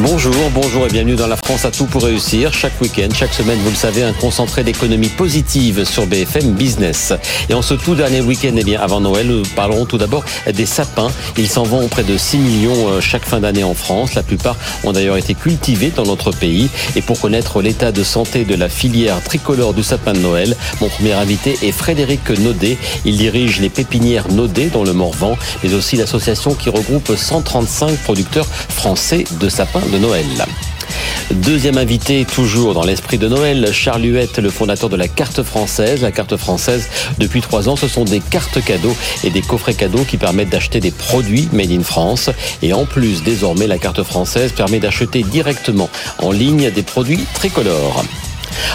Bonjour, bonjour et bienvenue dans la France à tout pour réussir. Chaque week-end, chaque semaine, vous le savez, un concentré d'économie positive sur BFM Business. Et en ce tout dernier week-end, eh bien, avant Noël, nous parlerons tout d'abord des sapins. Ils s'en vont près de 6 millions euh, chaque fin d'année en France. La plupart ont d'ailleurs été cultivés dans notre pays. Et pour connaître l'état de santé de la filière tricolore du sapin de Noël, mon premier invité est Frédéric Naudet. Il dirige les pépinières Naudet dans le Morvan, mais aussi l'association qui regroupe 135 producteurs français de sapins de Noël. Deuxième invité, toujours dans l'esprit de Noël, Charles Huette, le fondateur de la carte française. La carte française, depuis trois ans, ce sont des cartes cadeaux et des coffrets cadeaux qui permettent d'acheter des produits made in France. Et en plus, désormais, la carte française permet d'acheter directement en ligne des produits tricolores.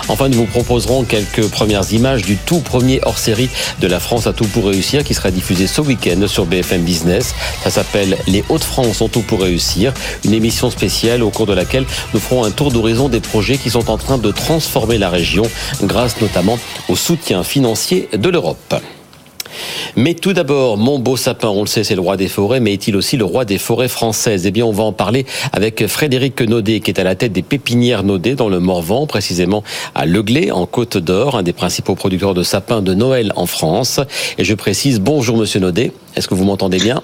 Enfin, nous vous proposerons quelques premières images du tout premier hors-série de La France a tout pour réussir qui sera diffusé ce week-end sur BFM Business. Ça s'appelle Les Hauts-de-France ont tout pour réussir, une émission spéciale au cours de laquelle nous ferons un tour d'horizon des projets qui sont en train de transformer la région grâce notamment au soutien financier de l'Europe. Mais tout d'abord, mon beau sapin, on le sait, c'est le roi des forêts, mais est-il aussi le roi des forêts françaises? Eh bien, on va en parler avec Frédéric Naudet, qui est à la tête des pépinières Naudet dans le Morvan, précisément à Leglé, en Côte d'Or, un des principaux producteurs de sapins de Noël en France. Et je précise, bonjour Monsieur Naudet, est-ce que vous m'entendez bien?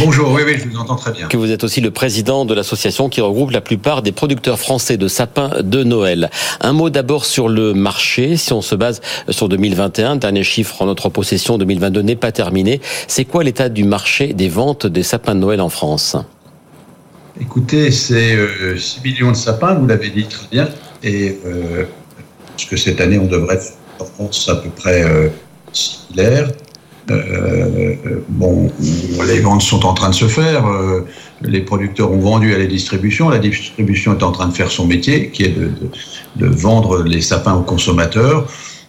Bonjour, oui, oui, je vous entends très bien. Que vous êtes aussi le président de l'association qui regroupe la plupart des producteurs français de sapins de Noël. Un mot d'abord sur le marché. Si on se base sur 2021, dernier chiffre en notre possession, 2022 n'est pas terminé. C'est quoi l'état du marché des ventes des sapins de Noël en France? Écoutez, c'est 6 euh, millions de sapins, vous l'avez dit très bien. Et euh, parce que cette année, on devrait être en France à peu près euh, similaire. Euh, bon, les ventes sont en train de se faire. Euh, les producteurs ont vendu à la distribution. La distribution est en train de faire son métier, qui est de, vendre les sapins aux consommateurs.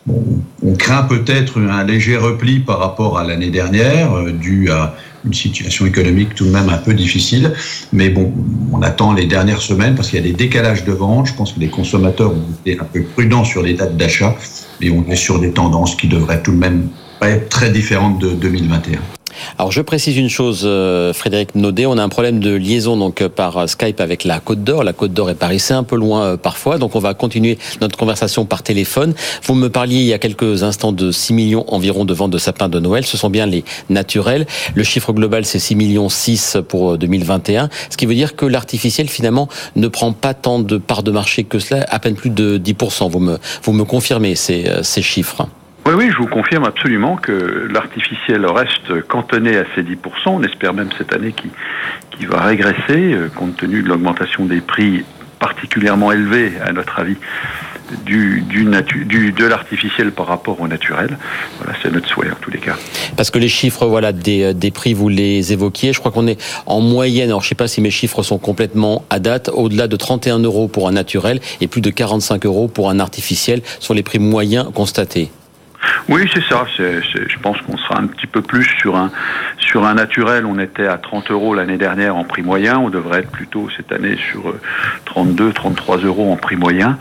On craint peut-être un léger repli par rapport à l'année dernière, euh, dû à une situation économique tout de même un peu difficile. Mais bon, on attend les dernières semaines parce qu'il y a des décalages de vente. Je pense que les consommateurs ont été un peu prudents sur les dates d'achat, mais on est sur des tendances qui devraient tout de même très différente de 2021. Alors je précise une chose, euh, Frédéric Naudet, on a un problème de liaison donc euh, par euh, Skype avec la Côte d'Or. La Côte d'Or est Paris, c'est un peu loin parfois, donc on va continuer notre conversation par téléphone. Vous me parliez il y a quelques instants de 6 millions environ de ventes de sapins de Noël. Ce sont bien les naturels. Le chiffre global c'est 6 millions 6 pour 2021, ce qui veut dire que l'artificiel finalement ne prend pas tant de parts de marché que cela, à peine plus de 10%. Vous me vous me confirmez ces, ces chiffres. Oui, oui, je vous confirme absolument que l'artificiel reste cantonné à ces 10%. On espère même cette année qu'il va régresser, euh, compte tenu de l'augmentation des prix particulièrement élevés, à notre avis, du, du, du de l'artificiel par rapport au naturel. Voilà, c'est notre souhait en tous les cas. Parce que les chiffres, voilà, des, euh, des prix, vous les évoquiez. Je crois qu'on est en moyenne. Alors, je sais pas si mes chiffres sont complètement à date, au-delà de 31 euros pour un naturel et plus de 45 euros pour un artificiel sur les prix moyens constatés. Oui, c'est ça. je pense qu'on sera un petit peu plus sur un sur un naturel. On était à 30 euros l'année dernière en prix moyen. On devrait être plutôt cette année sur 32, euh, 33 euros en prix moyen.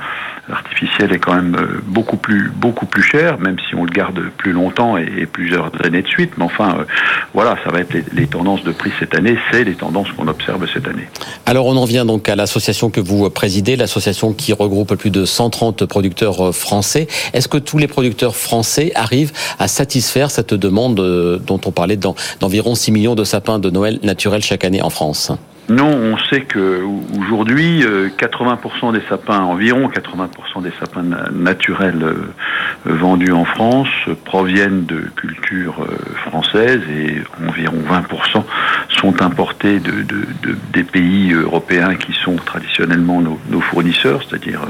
L'artificiel est quand même euh, beaucoup plus beaucoup plus cher, même si on le garde plus longtemps et, plusieurs années de suite. Mais enfin, euh, voilà, ça va être les, tendances de prix cette année. C'est les tendances qu'on observe cette année. Alors, on en vient donc à l'association que vous présidez, l'association qui regroupe plus de 130 producteurs français. Est-ce que tous les producteurs français arrivent à satisfaire cette demande euh, dont on parlait d'environ 6 millions de sapins de Noël naturels chaque année en France? Non, on sait que aujourd'hui, 80% euh, des sapins, environ 80% des sapins naturels euh, vendus en France proviennent de cultures françaises et environ 20% sont importés de, des pays européens qui sont traditionnellement nos, nos fournisseurs, c'est-à-dire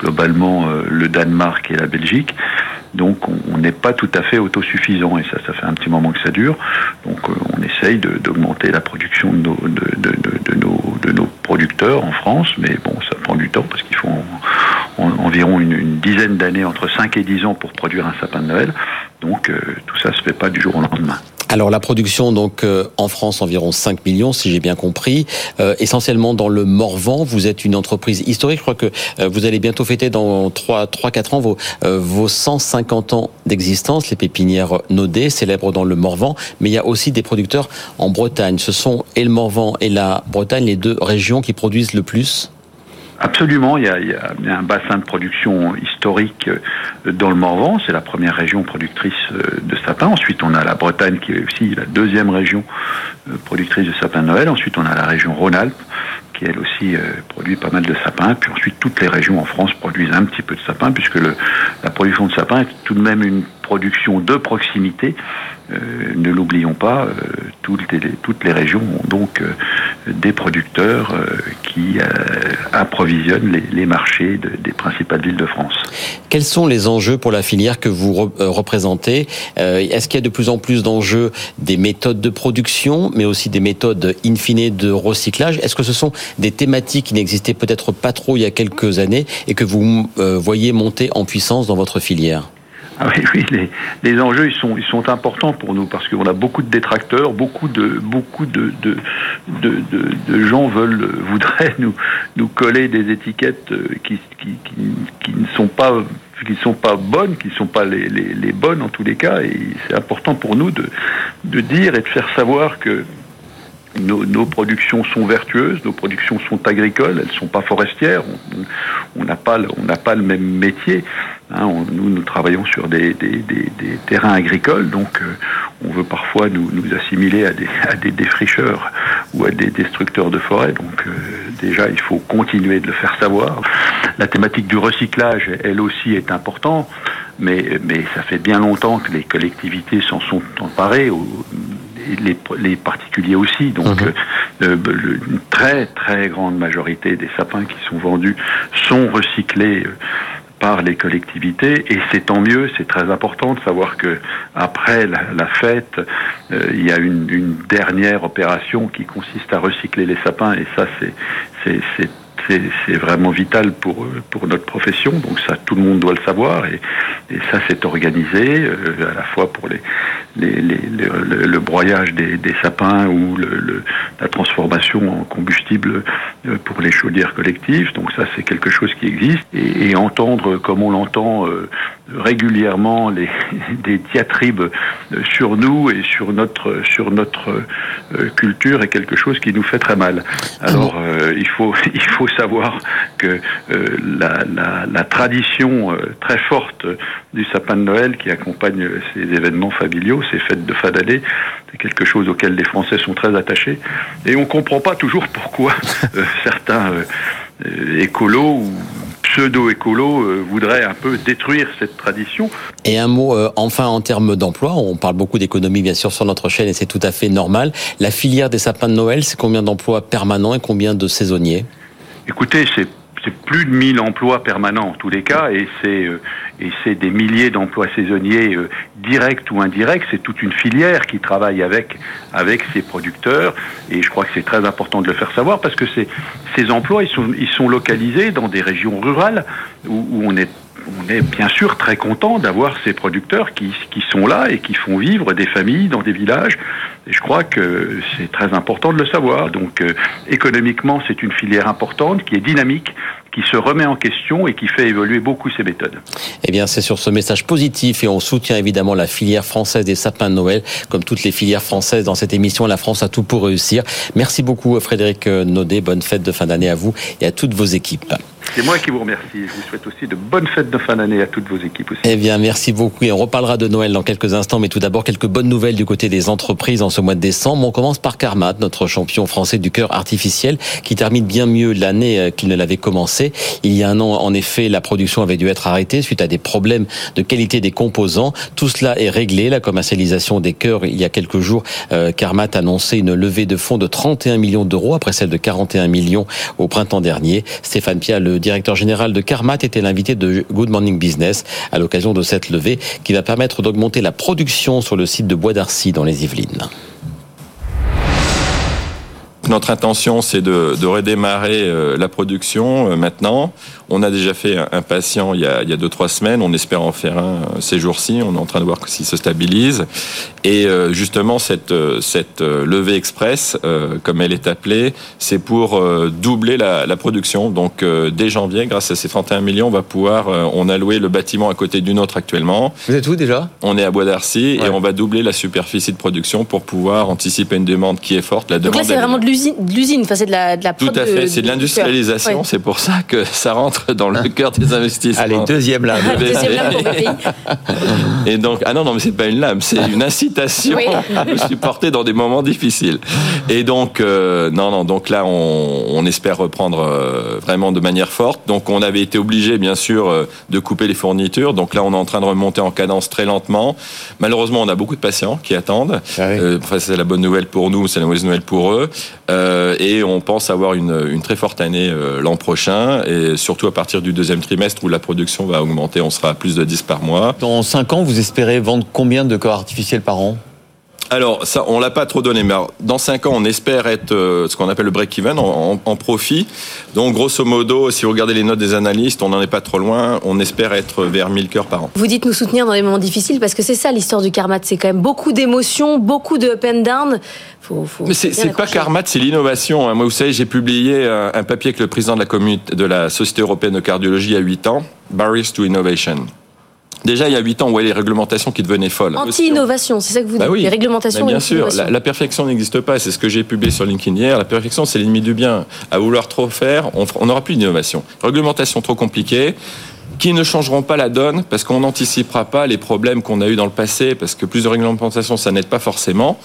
globalement le Danemark et la Belgique. Donc on n'est pas tout à fait autosuffisant et ça, ça fait un petit moment que ça dure. Donc euh, on essaye d'augmenter la production de nos, producteurs en France, mais bon, ça prend du temps parce qu'il faut environ une, dizaine d'années, entre 5 et 10 ans pour produire un sapin de Noël. Donc euh, tout ça se fait pas du jour au lendemain. Alors la production donc euh, en France environ 5 millions si j'ai bien compris, euh, essentiellement dans le Morvan. Vous êtes une entreprise historique. Je crois que euh, vous allez bientôt fêter dans 3 3 4 ans vos vos 150 ans d'existence. Les pépinières Naudet célèbres dans le Morvan, mais il y a aussi des producteurs en Bretagne. Ce sont et le Morvan et la Bretagne les deux régions qui produisent le plus. Absolument, il y, a, un bassin de production historique euh, dans le Morvan, c'est la première région productrice euh, de sapins. Ensuite, on a la Bretagne qui est aussi la deuxième région euh, productrice de sapins de Noël. Ensuite, on a la région Rhône-Alpes qui elle aussi produit pas mal de sapins. Puis ensuite, toutes les régions en France produisent un petit peu de sapins, puisque la production de sapins est tout de même une production de proximité. Euh, ne l'oublions pas, euh, toutes, les, régions ont donc euh, des producteurs qui approvisionnent les, marchés de, des principales villes de France. Quels sont les enjeux pour la filière que vous représentez? Est-ce qu'il y a de plus en plus d'enjeux des méthodes de production, mais aussi des méthodes in fine de recyclage? Est-ce que ce sont des thématiques qui n'existaient peut-être pas trop il y a quelques années et que vous voyez monter en puissance dans votre filière? Ah oui, oui, les, les, enjeux ils sont ils sont importants pour nous parce qu'on a beaucoup de détracteurs, beaucoup de beaucoup de de, de, de, gens veulent voudraient nous nous coller des étiquettes euh, qui qui, qui, ne sont pas qui sont pas bonnes, qui ne sont pas les, les, les bonnes en tous les cas, et c'est important pour nous de, de dire et de faire savoir que nos, productions sont vertueuses, nos productions sont agricoles, elles ne sont pas forestières. On n'a pas, on pas le même métier. Hein, nous, nous travaillons sur des, terrains agricoles, donc euh, on veut parfois nous, assimiler à des, défricheurs ou à des destructeurs de forêt. Donc euh, déjà, il faut continuer de le faire savoir. La thématique du recyclage, elle aussi, est importante, mais ça fait bien longtemps que les collectivités s'en sont emparées. Les, les, particuliers aussi. Donc, mmh. euh, une très très grande majorité des sapins qui sont vendus sont recyclés par les collectivités et c'est tant mieux, c'est très important de savoir que après la, la fête, euh, il y a une, une, dernière opération qui consiste à recycler les sapins et ça c'est c'est c'est vraiment vital pour pour notre profession. Donc ça, tout le monde doit le savoir et, ça, c'est organisé euh, à la fois pour le, broyage des, sapins ou la transformation en combustible euh, pour les chaudières collectives. Donc ça, c'est quelque chose qui existe et, et entendre comme on l'entend euh, régulièrement les des diatribes sur nous et sur notre sur notre euh, culture est quelque chose qui nous fait très mal. Alors euh, il faut il faut savoir que euh, la, la, la, tradition euh, très forte du sapin de Noël qui accompagne ces événements familiaux, ces fêtes de fin d'année, c'est quelque chose auquel les Français sont très attachés et on comprend pas toujours pourquoi certains écolos ou pseudo-écolo euh, voudrait un peu détruire cette tradition. Et un mot euh, enfin en termes d'emploi, on parle beaucoup d'économie bien sûr sur notre chaîne et c'est tout à fait normal. La filière des sapins de Noël, c'est combien d'emplois permanents et combien de saisonniers? Écoutez, c'est c'est plus de 1000 emplois permanents en tous les cas, et c'est euh, et c'est des milliers d'emplois saisonniers euh, directs ou indirects. C'est toute une filière qui travaille avec avec ces producteurs, et je crois que c'est très important de le faire savoir parce que ces ces emplois ils sont ils sont localisés dans des régions rurales où, où on est on est bien sûr très content d'avoir ces producteurs qui, qui sont là et qui font vivre des familles dans des villages. Et je crois que c'est très important de le savoir. Donc euh, économiquement, c'est une filière importante qui est dynamique, qui se remet en question et qui fait évoluer beaucoup ses méthodes. Eh bien, c'est sur ce message positif et on soutient évidemment la filière française des sapins de Noël, comme toutes les filières françaises dans cette émission La France a tout pour réussir. Merci beaucoup Frédéric Naudet, bonne fête de fin d'année à vous et à toutes vos équipes. C'est moi qui vous remercie. Je vous souhaite aussi de bonnes fêtes de fin d'année à toutes vos équipes aussi. Eh bien, merci beaucoup. Et on reparlera de Noël dans quelques instants. Mais tout d'abord, quelques bonnes nouvelles du côté des entreprises en ce mois de décembre. On commence par Carmat, notre champion français du cœur artificiel, qui termine bien mieux l'année euh, qu'il ne l'avait commencé. Il y a un an, en effet, la production avait dû être arrêtée suite à des problèmes de qualité des composants. Tout cela est réglé. La commercialisation des cœurs, il y a quelques jours, euh, Carmat a annoncé une levée de fonds de 31 millions d'euros après celle de 41 millions au printemps dernier. Stéphane Pia, le directeur général de Carmat, était l'invité de Good Morning Business à l'occasion de cette levée qui va permettre d'augmenter la production sur le site de Bois d'Arcy dans les Yvelines. Notre intention, c'est de, de, redémarrer euh, la production euh, maintenant. On a déjà fait un, patient il y a, il y a deux trois semaines. On espère en faire un ces jours-ci. On est en train de voir s'il se stabilise. Et justement, cette cette levée express, comme elle est appelée, c'est pour doubler la, la production. Donc dès janvier, grâce à ces 31 millions, on va pouvoir. on a loué le bâtiment à côté d'une autre actuellement. Vous êtes où déjà? On est à Bois d'Arcy et on va doubler la superficie de production pour pouvoir anticiper une demande qui est forte. La Donc là, c'est vraiment de l'usine, de l'usine, enfin, c'est de la, de la Tout à fait, c'est de l'industrialisation. C'est pour ça que ça rentre dans le cœur des investissements. Allez, deuxième lame. deuxième lame pour BPI. Et donc, ah non, non, mais c'est pas une lame, c'est une incitation à nous supporter dans des moments difficiles. Et donc, euh, non, non, donc là, on, on espère reprendre euh, vraiment de manière forte. Donc, on avait été obligé, bien sûr, euh, de couper les fournitures. Donc là, on est en train de remonter en cadence très lentement. Malheureusement, on a beaucoup de patients qui attendent. Ah euh, enfin, c'est la bonne nouvelle pour nous, c'est la mauvaise nouvelle pour eux. Euh, et on pense avoir une, une très forte année euh, l'an prochain, et surtout à partir du deuxième trimestre où la production va augmenter, on sera à plus de 10 par mois. Dans 5 ans, vous espérez vendre combien de corps artificiels par an? Alors, ça, on l'a pas trop donné, mais dans 5 ans, on espère être euh, ce qu'on appelle le break-even en, en, profit. Donc, grosso modo, si vous regardez les notes des analystes, on n'en est pas trop loin. On espère être vers 1000 cœurs par an. Vous dites nous soutenir dans les moments difficiles parce que c'est ça l'histoire du Carmat. C'est quand même beaucoup d'émotions, beaucoup de up and down. Faut, faut mais c'est pas Carmat, c'est l'innovation. Hein. Moi, vous savez, j'ai publié un, papier avec le président de la, de la Société européenne de cardiologie il y a 8 ans, Barriers to Innovation. Déjà, il y a 8 ans, on voyait les réglementations qui devenaient folles. Anti-innovation, c'est ça que vous bah dites Les réglementations Bien sûr, la, perfection n'existe pas. C'est ce que j'ai publié sur LinkedIn hier. La perfection, c'est l'ennemi du bien. À vouloir trop faire, on n'aura plus d'innovation. Réglementation trop compliquée qui ne changeront pas la donne parce qu'on n'anticipera pas les problèmes qu'on a eu dans le passé parce que plus de réglementation ça n'aide pas forcément.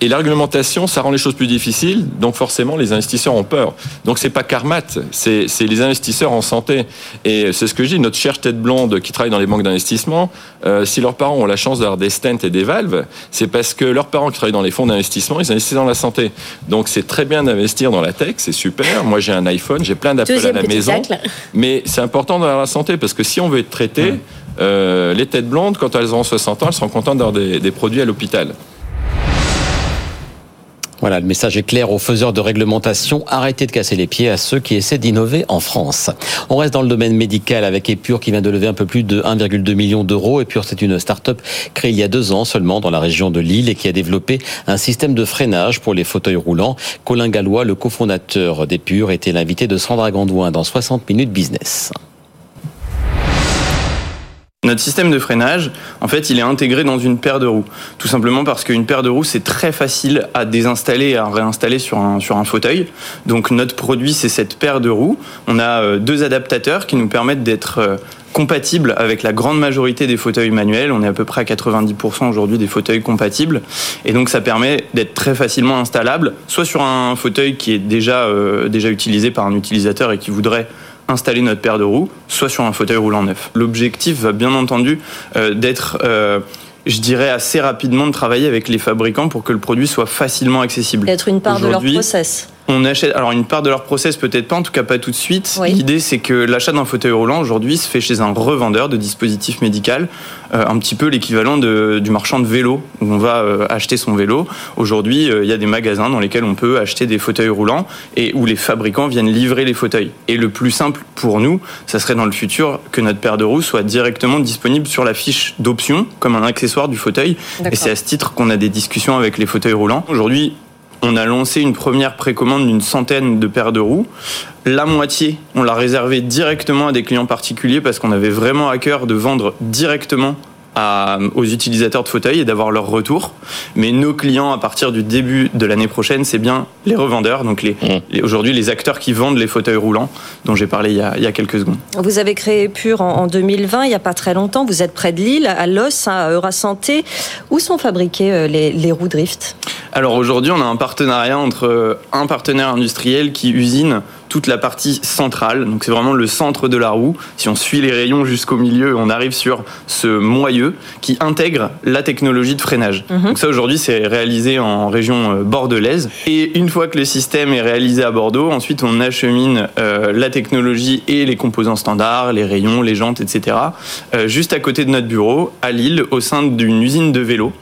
Et la réglementation ça rend les choses plus difficiles donc forcément les investisseurs ont peur. Donc c'est pas Carmat c'est les investisseurs en santé. Et c'est ce que je dis notre chère tête blonde qui travaille dans les banques d'investissement euh, si leurs parents ont la chance d'avoir des stents et des valves c'est parce que leurs parents qui travaillent dans les fonds d'investissement ils investissent dans la santé. Donc c'est très bien d'investir dans la tech c'est super. Moi j'ai un iPhone j'ai plein d'Apple à la maison. mais c'est important dans la santé parce parce que si on veut être traité, euh, les têtes blondes, quand elles auront 60 ans, elles seront contentes d'avoir des, produits à l'hôpital. Voilà, le message est clair aux faiseurs de réglementation. Arrêtez de casser les pieds à ceux qui essaient d'innover en France. On reste dans le domaine médical avec Epure qui vient de lever un peu plus de 1,2 million d'euros. Epure, c'est une start-up créée il y a deux ans seulement dans la région de Lille et qui a développé un système de freinage pour les fauteuils roulants. Colin Gallois, le cofondateur d'Epure, était l'invité de Sandra Gandouin dans 60 minutes business. Notre système de freinage, en fait, il est intégré dans une paire de roues. Tout simplement parce qu'une paire de roues, c'est très facile à désinstaller et à réinstaller sur un, sur un fauteuil. Donc notre produit, c'est cette paire de roues. On a euh, deux adaptateurs qui nous permettent d'être euh, compatibles avec la grande majorité des fauteuils manuels. On est à peu près à 90% aujourd'hui des fauteuils compatibles. Et donc ça permet d'être très facilement installable, soit sur un fauteuil qui est déjà, euh, déjà utilisé par un utilisateur et qui voudrait installer notre paire de roues, soit sur un fauteuil roulant neuf. L'objectif va bien entendu euh, d'être euh, je dirais assez rapidement de travailler avec les fabricants pour que le produit soit facilement accessible. Être une part de leur process. On achète, alors une part de leur process peut-être pas, en tout cas pas tout de suite. L'idée c'est que l'achat d'un fauteuil roulant aujourd'hui se fait chez un revendeur de dispositifs médicaux, euh, un petit peu l'équivalent du marchand de vélo où on va euh, acheter son vélo. Aujourd'hui, euh, il y a des magasins dans lesquels on peut acheter des fauteuils roulants et où les fabricants viennent livrer les fauteuils. Et le plus simple pour nous, ça serait dans le futur que notre paire de roues soit directement disponible sur la fiche d'option comme un accessoire du fauteuil. Et c'est à ce titre qu'on a des discussions avec les fauteuils roulants. Aujourd'hui, on a lancé une première précommande d'une centaine de paires de roues. La moitié, on l'a réservé directement à des clients particuliers parce qu'on avait vraiment à cœur de vendre directement aux utilisateurs de fauteuils et d'avoir leur retour. Mais nos clients, à partir du début de l'année prochaine, c'est bien les revendeurs, donc les, mmh. aujourd'hui les acteurs qui vendent les fauteuils roulants, dont j'ai parlé il y, a, quelques secondes. Vous avez créé Pure en, 2020, il n'y a pas très longtemps. Vous êtes près de Lille, à Los, à Eurasanté. Où sont fabriquées euh, les, les roues Drift? Alors aujourd'hui, on a un partenariat entre euh, un partenaire industriel qui usine toute la partie centrale. Donc c'est vraiment le centre de la roue. Si on suit les rayons jusqu'au milieu, on arrive sur ce moyeu qui intègre la technologie de freinage. Mhm. Donc ça aujourd'hui c'est réalisé en région euh, bordelaise. Et une fois que le système est réalisé à Bordeaux, ensuite on achemine euh, la technologie et les composants standards, les rayons, les jantes, etc. Euh, juste à côté de notre bureau, à Lille, au sein d'une usine de vélos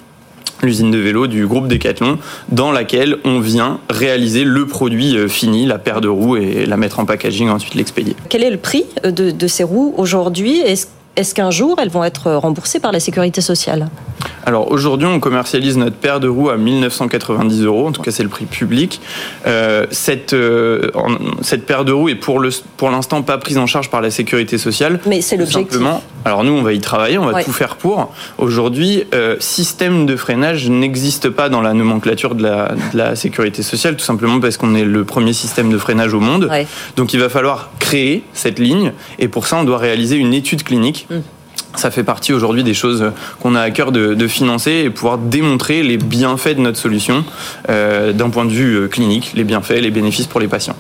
l'usine de vélo du groupe Decathlon, dans laquelle on vient réaliser le produit euh, fini, la paire de roues, et la mettre en packaging, ensuite l'expédier. Quel est le prix de, de ces roues aujourd'hui? Qu'un jour, elles vont être remboursées par la sécurité sociale alors aujourd'hui, on commercialise notre paire de roues à 1990 euros. En tout cas, c'est le prix public. Euh, cette, euh, cette paire de roues est pour le pour l'instant pas prise en charge par la sécurité sociale. Mais c'est l'objectif. Alors nous, on va y travailler, on va tout faire pour. Aujourd'hui, euh, système de freinage n'existe pas dans la nomenclature de la, de la, sécurité sociale, tout simplement parce qu'on est le premier système de freinage au monde. Donc il va falloir créer cette ligne, et pour ça, on doit réaliser une étude clinique. Ça fait partie aujourd'hui des choses qu'on a à cœur de, financer et pouvoir démontrer les bienfaits de notre solution euh, d'un point de vue euh, clinique, les bienfaits, les bénéfices pour les patients.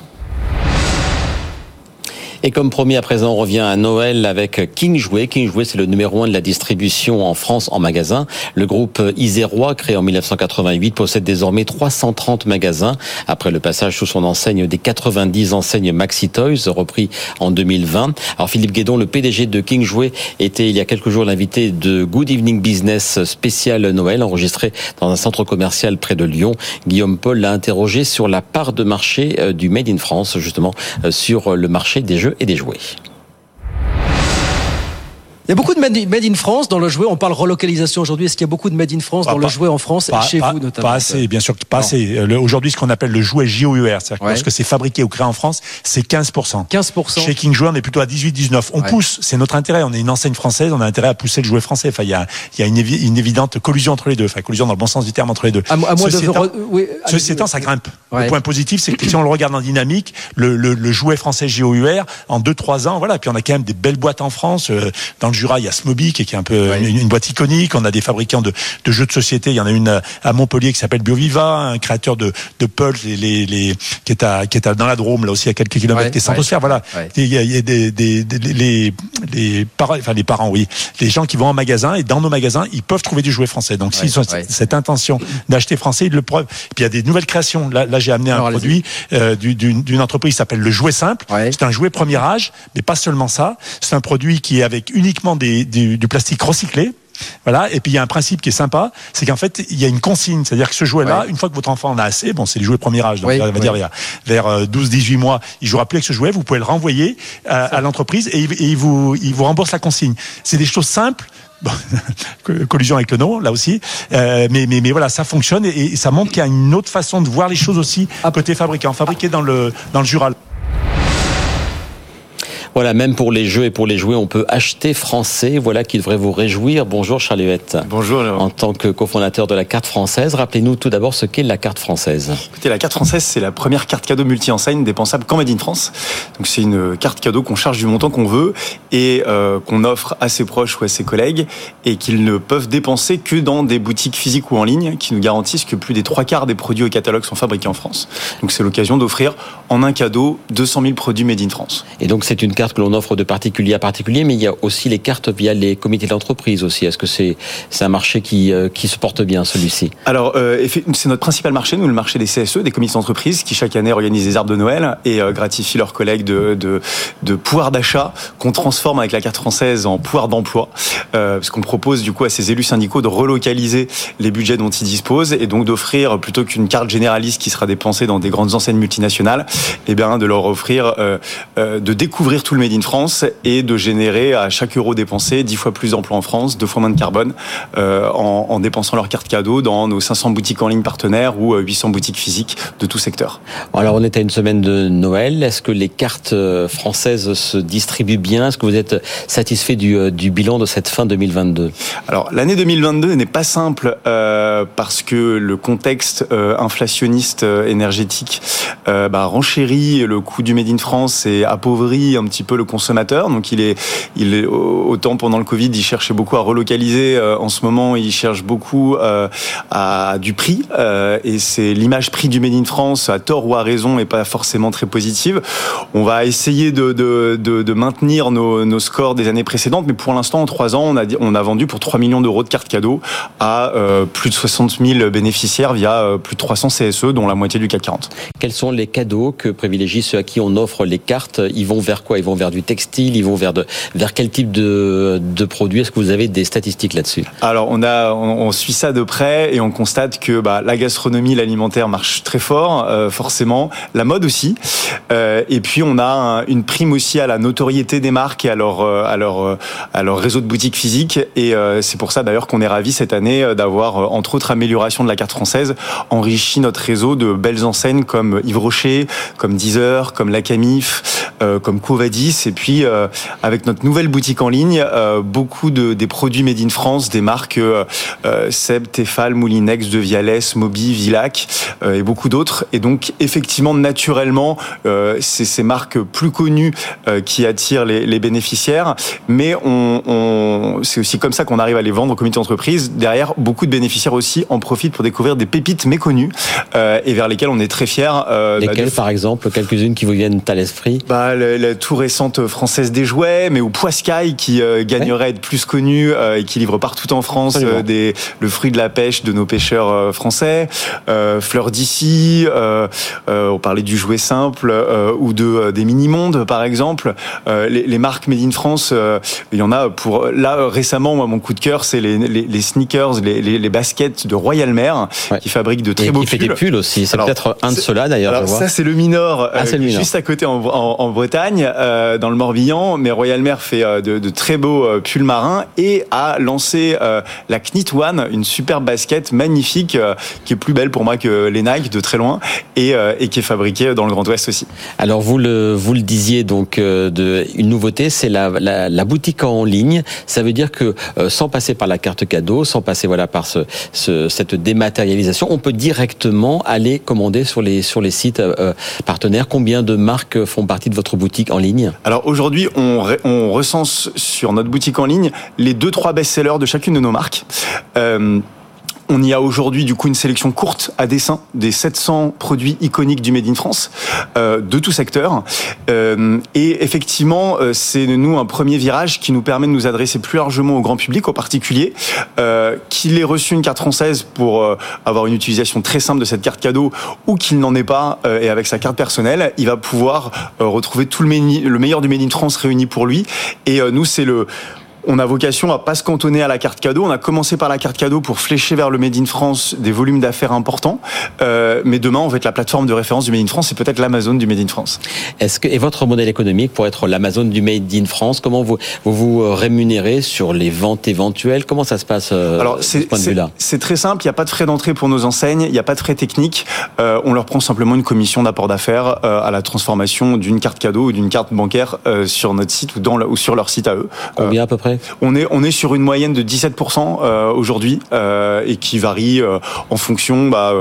Et comme promis, à présent, on revient à Noël avec King Jouet. King Jouet, c'est le numéro un de la distribution en France en magasin. Le groupe Isérois, créé en 1988, possède désormais 330 magasins après le passage sous son enseigne des 90 enseignes Maxi Toys, repris en 2020. Alors Philippe Guédon, le PDG de King Jouet, était il y a quelques jours l'invité de Good Evening Business spécial Noël, enregistré dans un centre commercial près de Lyon. Guillaume Paul l'a interrogé sur la part de marché euh, du Made in France, justement, euh, sur le marché des jeux et des jouets. Il y a beaucoup de made in France dans le jouet. On parle relocalisation aujourd'hui. Est-ce qu'il y a beaucoup de made in France dans le jouet en France et chez vous notamment Pas assez, bien sûr, pas assez. Aujourd'hui, ce qu'on appelle le jouet JOUR, c'est-à-dire que lorsque c'est fabriqué ou créé en France, c'est 15%. 15%. Chez King Jouet, on est plutôt à 18-19. On pousse, c'est notre intérêt. On est une enseigne française, on a intérêt à pousser le jouet français. Enfin, il y a, il y a une, une, évidente collusion entre les deux. Enfin, collusion dans le bon sens du terme entre les deux. À, à ceci, étant, oui, ceci étant, ça grimpe. Le point positif, c'est que si on le regarde en dynamique, le, le, le jouet français JOUR, en 2-3 ans, voilà. Puis on a quand même des belles boîtes en France. Euh, dans le Jura, il y a Smobic qui est un peu une, boîte iconique. On a des fabricants de, de, jeux de société. Il y en a une à Montpellier qui s'appelle Bioviva, un créateur de, de Pulse, les, les, qui est à, qui est à, dans la Drôme, là aussi à quelques kilomètres des Centrosphères. Voilà. Il y a, il y a des, des, des, les, les parents, enfin les parents, oui, les gens qui vont en magasin et dans nos magasins, ils peuvent trouver du jouet français. Donc s'ils ont cette intention d'acheter français, ils le preuve. Puis il y a des nouvelles créations. Là, là j'ai amené un produit euh, d'une entreprise qui s'appelle le Jouet Simple. C'est un jouet premier âge, mais pas seulement ça. C'est un produit qui est avec uniquement des, du plastique recyclé. Voilà. Et puis il y a un principe qui est sympa, c'est qu'en fait il y a une consigne, c'est-à-dire que ce jouet-là, une fois que votre enfant en a assez, bon c'est les jouets premier âge, donc on va dire vers 12-18 euh, mois, il jouera plus avec ce jouet, vous pouvez le renvoyer à, l'entreprise et, il, vous il vous rembourse la consigne. C'est des choses simples. collusion avec le nom, là aussi. Euh, mais, mais, mais voilà, ça fonctionne et, ça montre qu'il y a une autre façon de voir les choses aussi à côté fabricant, fabriqué dans le, dans le Jural. Voilà, même pour les jeux et pour les jouets, on peut acheter français. Voilà qui devrait vous réjouir. Bonjour Charles Huette. Bonjour. En tant que cofondateur de la carte française, rappelez-nous tout d'abord ce qu'est la carte française. Écoutez, la carte française, c'est la première carte cadeau multi-enseigne dépensable qu'en Made in France. Donc c'est une carte cadeau qu'on charge du montant qu'on veut et euh, qu'on offre à ses proches ou à ses collègues et qu'ils ne peuvent dépenser que dans des boutiques physiques ou en ligne qui nous garantissent que plus des trois quarts des produits au catalogue sont fabriqués en France. Donc c'est l'occasion d'offrir en un cadeau 200 000 produits Made in France. Et donc c'est une carte que l'on offre de particulier à particulier, mais il y a aussi les cartes via les comités d'entreprise aussi. Est-ce que c'est c'est un marché qui euh, qui se porte bien celui-ci? Alors euh, c'est notre principal marché, nous le marché des CSE, des comités d'entreprise, qui chaque année organisent des arbres de Noël et euh, gratifient leurs collègues de de, de pouvoir d'achat qu'on transforme avec la carte française en pouvoir d'emploi, parce qu'on propose du coup à ces élus syndicaux de relocaliser les budgets dont ils disposent et donc d'offrir plutôt qu'une carte généraliste qui sera dépensée dans des grandes enseignes multinationales, eh bien de leur offrir de découvrir tout le Made in France et de générer à chaque euro dépensé 10 fois plus d'emplois en France, deux fois moins de carbone euh, en, dépensant leur carte cadeau dans nos 500 boutiques en ligne partenaires ou 800 euh, boutiques physiques de tout secteur. Alors on est à une semaine de Noël. Est-ce que les cartes euh, françaises se distribuent bien? Est-ce que vous êtes satisfait du, du, bilan de cette fin 2022 Alors l'année 2022 n'est pas simple parce que le contexte inflationniste énergétique bah, renchérit le coût du Made in France et appauvrit un petit peu le consommateur. Donc il est, il est autant pendant le Covid, il cherchait beaucoup à relocaliser. Euh, en ce moment, il cherche beaucoup euh, à du prix. Euh, et c'est l'image prix du Made in France, à tort ou à raison, et pas forcément très positive. On va essayer de, de, de, maintenir nos, scores des années précédentes, mais pour l'instant, en trois ans, on a, on a vendu pour 3 millions d'euros de cartes cadeaux à plus de 60 000 bénéficiaires via plus de 300 CSE, dont la moitié du CAC 40. Quels sont les cadeaux que privilégient ceux à qui on offre les cartes? Ils vont vers quoi? Vers du textile, ils vont vers de, vers quel type de, de produits? Est-ce que vous avez des statistiques là-dessus? Alors on a, on, suit ça de près et on constate que bah, la gastronomie, l'alimentaire marche très fort, euh, forcément, la mode aussi. Euh, et puis on a une prime aussi à la notoriété des marques et à leur, euh, à leur, à leur réseau de boutiques physiques. Et c'est pour ça d'ailleurs qu'on est ravi cette année d'avoir, entre autres améliorations de la carte française, enrichi notre réseau de belles enseignes comme Yves Rocher, comme Deezer, comme La Camif, comme Covadis. Et puis avec notre nouvelle boutique en ligne, beaucoup de, des produits made in France, des marques Seb, Tefal, Moulinex, De Vialès, Moby, Villac et beaucoup d'autres. Et donc effectivement, naturellement, euh, c'est ces marques plus connues euh, qui attirent les, les bénéficiaires, mais on, on c'est aussi comme ça qu'on arrive à les vendre au comité d'entreprise. Derrière, beaucoup de bénéficiaires aussi en profitent pour découvrir des pépites méconnues euh, et vers lesquelles on est très fiers. Euh, Lesquelles, bah, par exemple, quelques-unes qui vous viennent à l'esprit? Bah, la, la, tout récente française des jouets, mais ou Poiscaille qui euh, gagnerait à être plus connu et qui livre partout en France des, le fruit de la pêche de nos pêcheurs français. Fleur d'ici, on parlait du jouet simple euh, ou de euh, des mini mondes par exemple. Euh, les, les, marques made in France, il y en a pour là récemment. Moi, mon coup de cœur, c'est les, les, les, sneakers, les, les, baskets de Royal Mer qui fabriquent de très Et beaux qui fait des pulls aussi. C'est peut-être un de ceux-là d'ailleurs. Ça, c'est le Minor, ah, le juste à côté en, en, en Bretagne, dans le Morbihan. Mais Royal Mer fait de, de, très beaux pulls marins et a lancé la Knit One, une superbe basket magnifique qui est plus belle pour moi que les Nike de très loin et, qui est fabriquée dans le Grand Ouest aussi. Alors vous le vous le disiez donc euh, de une nouveauté, c'est la, la, boutique en ligne. Ça veut dire que euh, sans passer par la carte cadeau, sans passer voilà par ce, ce, cette dématérialisation, on peut directement aller commander sur les sur les sites euh, partenaires. Combien de marques font partie de votre boutique en ligne Alors aujourd'hui, on, recense sur notre boutique en ligne les deux trois best-sellers de chacune de nos marques. Euh, on y a aujourd'hui du coup une sélection courte à dessin des 700 produits iconiques du Made in France euh, de tout secteur. Euh, et effectivement, euh, c'est nous un premier virage qui nous permet de nous adresser plus largement au grand public, aux particuliers, euh, qu'il ait reçu une carte française pour euh, avoir une utilisation très simple de cette carte cadeau ou qu'il n'en ait pas euh, et avec sa carte personnelle, il va pouvoir retrouver tout le, le meilleur du Made in France réuni pour lui. Et nous, c'est le on a vocation à pas se cantonner à la carte cadeau. On a commencé par la carte cadeau pour flécher vers le Made in France des volumes d'affaires importants. Euh, mais demain, on va être la plateforme de référence du Made in France et peut-être l'Amazon du Made in France. Est-ce que et votre modèle économique pour être l'Amazon du Made in France Comment vous vous, vous euh, rémunérez sur les ventes éventuelles? Comment ça se passe euh, Alors, ce point de vue-là? C'est très simple. Il n'y a pas de frais d'entrée pour nos enseignes. Il n'y a pas de frais techniques. Euh, on leur prend simplement une commission d'apport d'affaires euh, à la transformation d'une carte cadeau ou d'une carte bancaire euh, sur notre site ou dans ou sur leur site à eux. Combien à peu près? On est on est sur une moyenne de 17% euh, aujourd'hui euh, et qui varie euh, en fonction bah,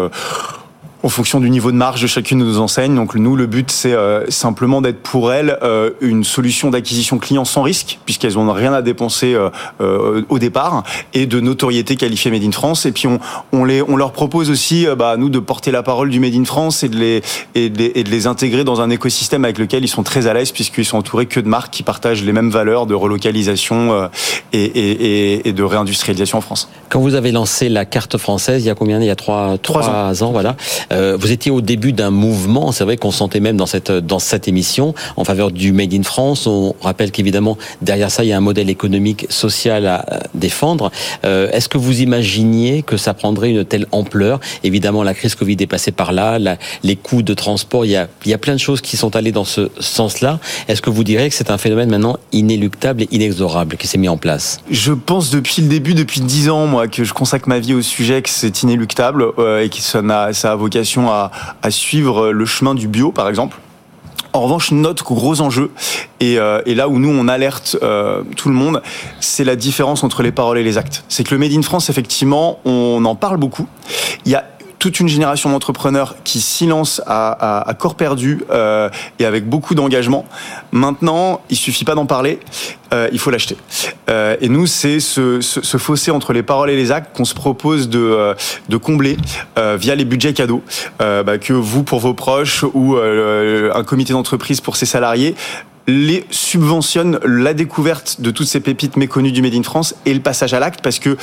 en fonction du niveau de marge de chacune de nos enseignes. Donc nous, le but, c'est euh, simplement d'être pour elles euh, une solution d'acquisition client sans risque, puisqu'elles n'ont rien à dépenser euh, au départ, et de notoriété qualifiée Made in France. Et puis on, on, les, on leur propose aussi, bah, nous, de porter la parole du Made in France et de, les, et, de les, et de les intégrer dans un écosystème avec lequel ils sont très à l'aise, puisqu'ils sont entourés que de marques qui partagent les mêmes valeurs de relocalisation et, et, et, de réindustrialisation en France. Quand vous avez lancé la carte française, il y a combien? Il y a trois, trois, trois ans. ans, voilà. Euh, vous étiez au début d'un mouvement, c'est vrai qu'on sentait même dans cette, dans cette émission, en faveur du Made in France. On rappelle qu'évidemment, derrière ça, il y a un modèle économique, social à défendre. Euh, est-ce que vous imaginiez que ça prendrait une telle ampleur? Évidemment, la crise Covid est passée par là, les coûts de transport, il y, a, il y a plein de choses qui sont allées dans ce sens-là. Est-ce que vous direz que c'est un phénomène maintenant inéluctable et inexorable qui s'est mis en place? Je pense depuis le début, depuis dix ans, moi, que je consacre ma vie au sujet, que c'est inéluctable euh, et que ça a, ça a vocation à, suivre le chemin du bio, par exemple. En revanche, notre gros enjeu, et, euh, là où nous on alerte euh, tout le monde, c'est la différence entre les paroles et les actes. C'est que le Made in France, effectivement, on en parle beaucoup. Il y a toute une génération d'entrepreneurs qui s'y lancent à, à, corps perdu euh, et avec beaucoup d'engagement. Maintenant, il suffit pas d'en parler, euh, il faut l'acheter. Euh, et nous, c'est ce, fossé entre les paroles et les actes qu'on se propose de, combler via les budgets cadeaux, bah, que vous pour vos proches ou un comité d'entreprise pour ses salariés les subventionne la découverte de toutes ces pépites méconnues du Made in France et le passage à l'acte parce que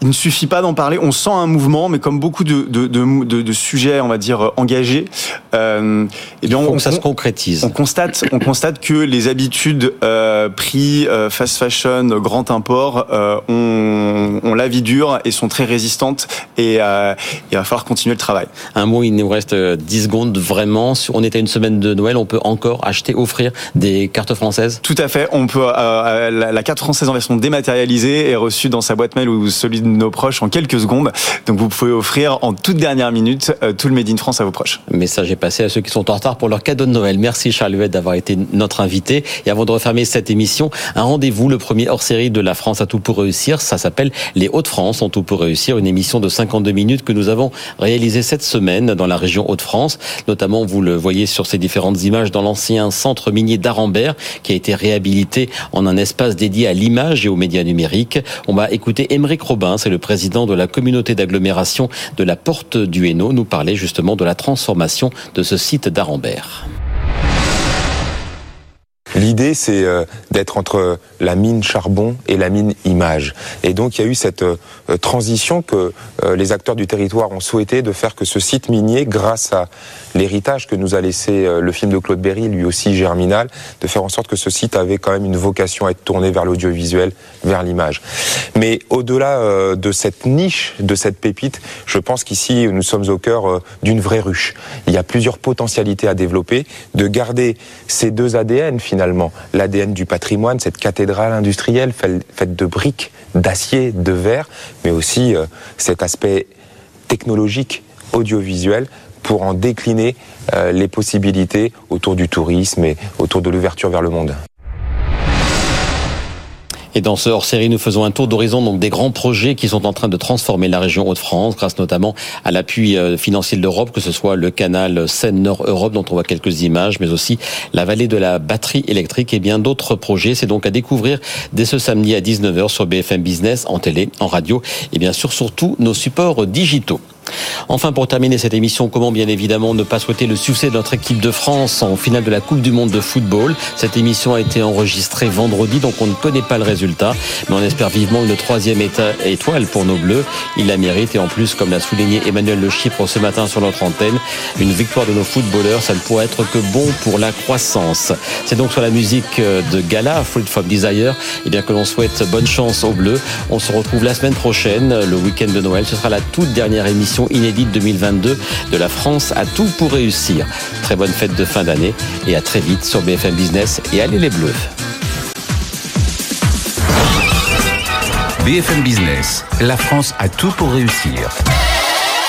il ne suffit pas d'en parler. On sent un mouvement, mais comme beaucoup de, de, de, de sujets, on va dire engagés, euh, eh bien, on, ça se concrétise. On constate, on constate que les habitudes euh, prix, euh, fast fashion, grand import euh, ont, ont, la vie dure et sont très résistantes. Et euh, il va falloir continuer le travail. Un mot, il nous reste 10 secondes. Vraiment, on était une semaine de Noël, on peut encore acheter, offrir des cartes françaises? Tout à fait. On peut la, la carte française en version dématérialisée est reçue dans sa boîte mail ou celui de nos proches en quelques secondes. Donc vous pouvez offrir en toute dernière minute euh, tout le Made in France à vos proches. Message est passé à ceux qui sont en retard pour leur cadeau de Noël. Merci Charles Huet d'avoir été notre invité. Et avant de refermer cette émission, un rendez-vous, le premier hors-série de la France à tout pour réussir. Ça s'appelle Les Hauts-de-France ont tout pour réussir, une émission de 52 minutes que nous avons réalisée cette semaine dans la région Hauts-de-France. Notamment, vous le voyez sur ces différentes images dans l'ancien centre minier d'Arambert qui a été réhabilité en un espace dédié à l'image et aux médias numériques. On va écouter Émeric Robin, c'est le président de la communauté d'agglomération de la Porte du Hainaut, nous parlait justement de la transformation de ce site d'Arambert. L'idée, c'est euh, d'être entre la mine charbon et la mine image. Et donc, il y a eu cette euh, transition que euh, les acteurs du territoire ont souhaité de faire que ce site minier, grâce à l'héritage que nous a laissé le film de Claude Berry, lui aussi germinal, de faire en sorte que ce site avait quand même une vocation à être tourné vers l'audiovisuel, vers l'image. Mais au-delà de cette niche, de cette pépite, je pense qu'ici, nous sommes au cœur d'une vraie ruche. Il y a plusieurs potentialités à développer, de garder ces deux ADN finalement finalement l'ADN du patrimoine, cette cathédrale industrielle faite de briques, d'acier, de verre, mais aussi euh, cet aspect technologique, audiovisuel, pour en décliner euh, les possibilités autour du tourisme et autour de l'ouverture vers le monde. Et dans ce hors-série, nous faisons un tour d'horizon donc des grands projets qui sont en train de transformer la région Hauts-de-France, grâce notamment à l'appui euh, financier de l'Europe, que ce soit le canal Seine-Nord-Europe dont on voit quelques images, mais aussi la vallée de la batterie électrique et bien d'autres projets. C'est donc à découvrir dès ce samedi à 19h sur BFM Business, en télé, en radio et bien sûr surtout nos supports digitaux. Enfin, pour terminer cette émission, comment bien évidemment ne pas souhaiter le succès de notre équipe de France en finale de la Coupe du Monde de football? Cette émission a été enregistrée vendredi, donc on ne connaît pas le résultat, mais on espère vivement une troisième étoile pour nos Bleus. Il la mérite et en plus, comme l'a souligné Emmanuel Le Chypre ce matin sur notre antenne, une victoire de nos footballeurs, ça ne pourrait être que bon pour la croissance. C'est donc sur la musique de Gala, Fruit from Desire, et eh bien que l'on souhaite bonne chance aux Bleus. On se retrouve la semaine prochaine, le week-end de Noël. Ce sera la toute dernière émission inédite 2022 de la France à tout pour réussir. Très bonne fête de fin d'année et à très vite sur BFM Business et allez les bleus. BFM Business, la France a tout pour réussir.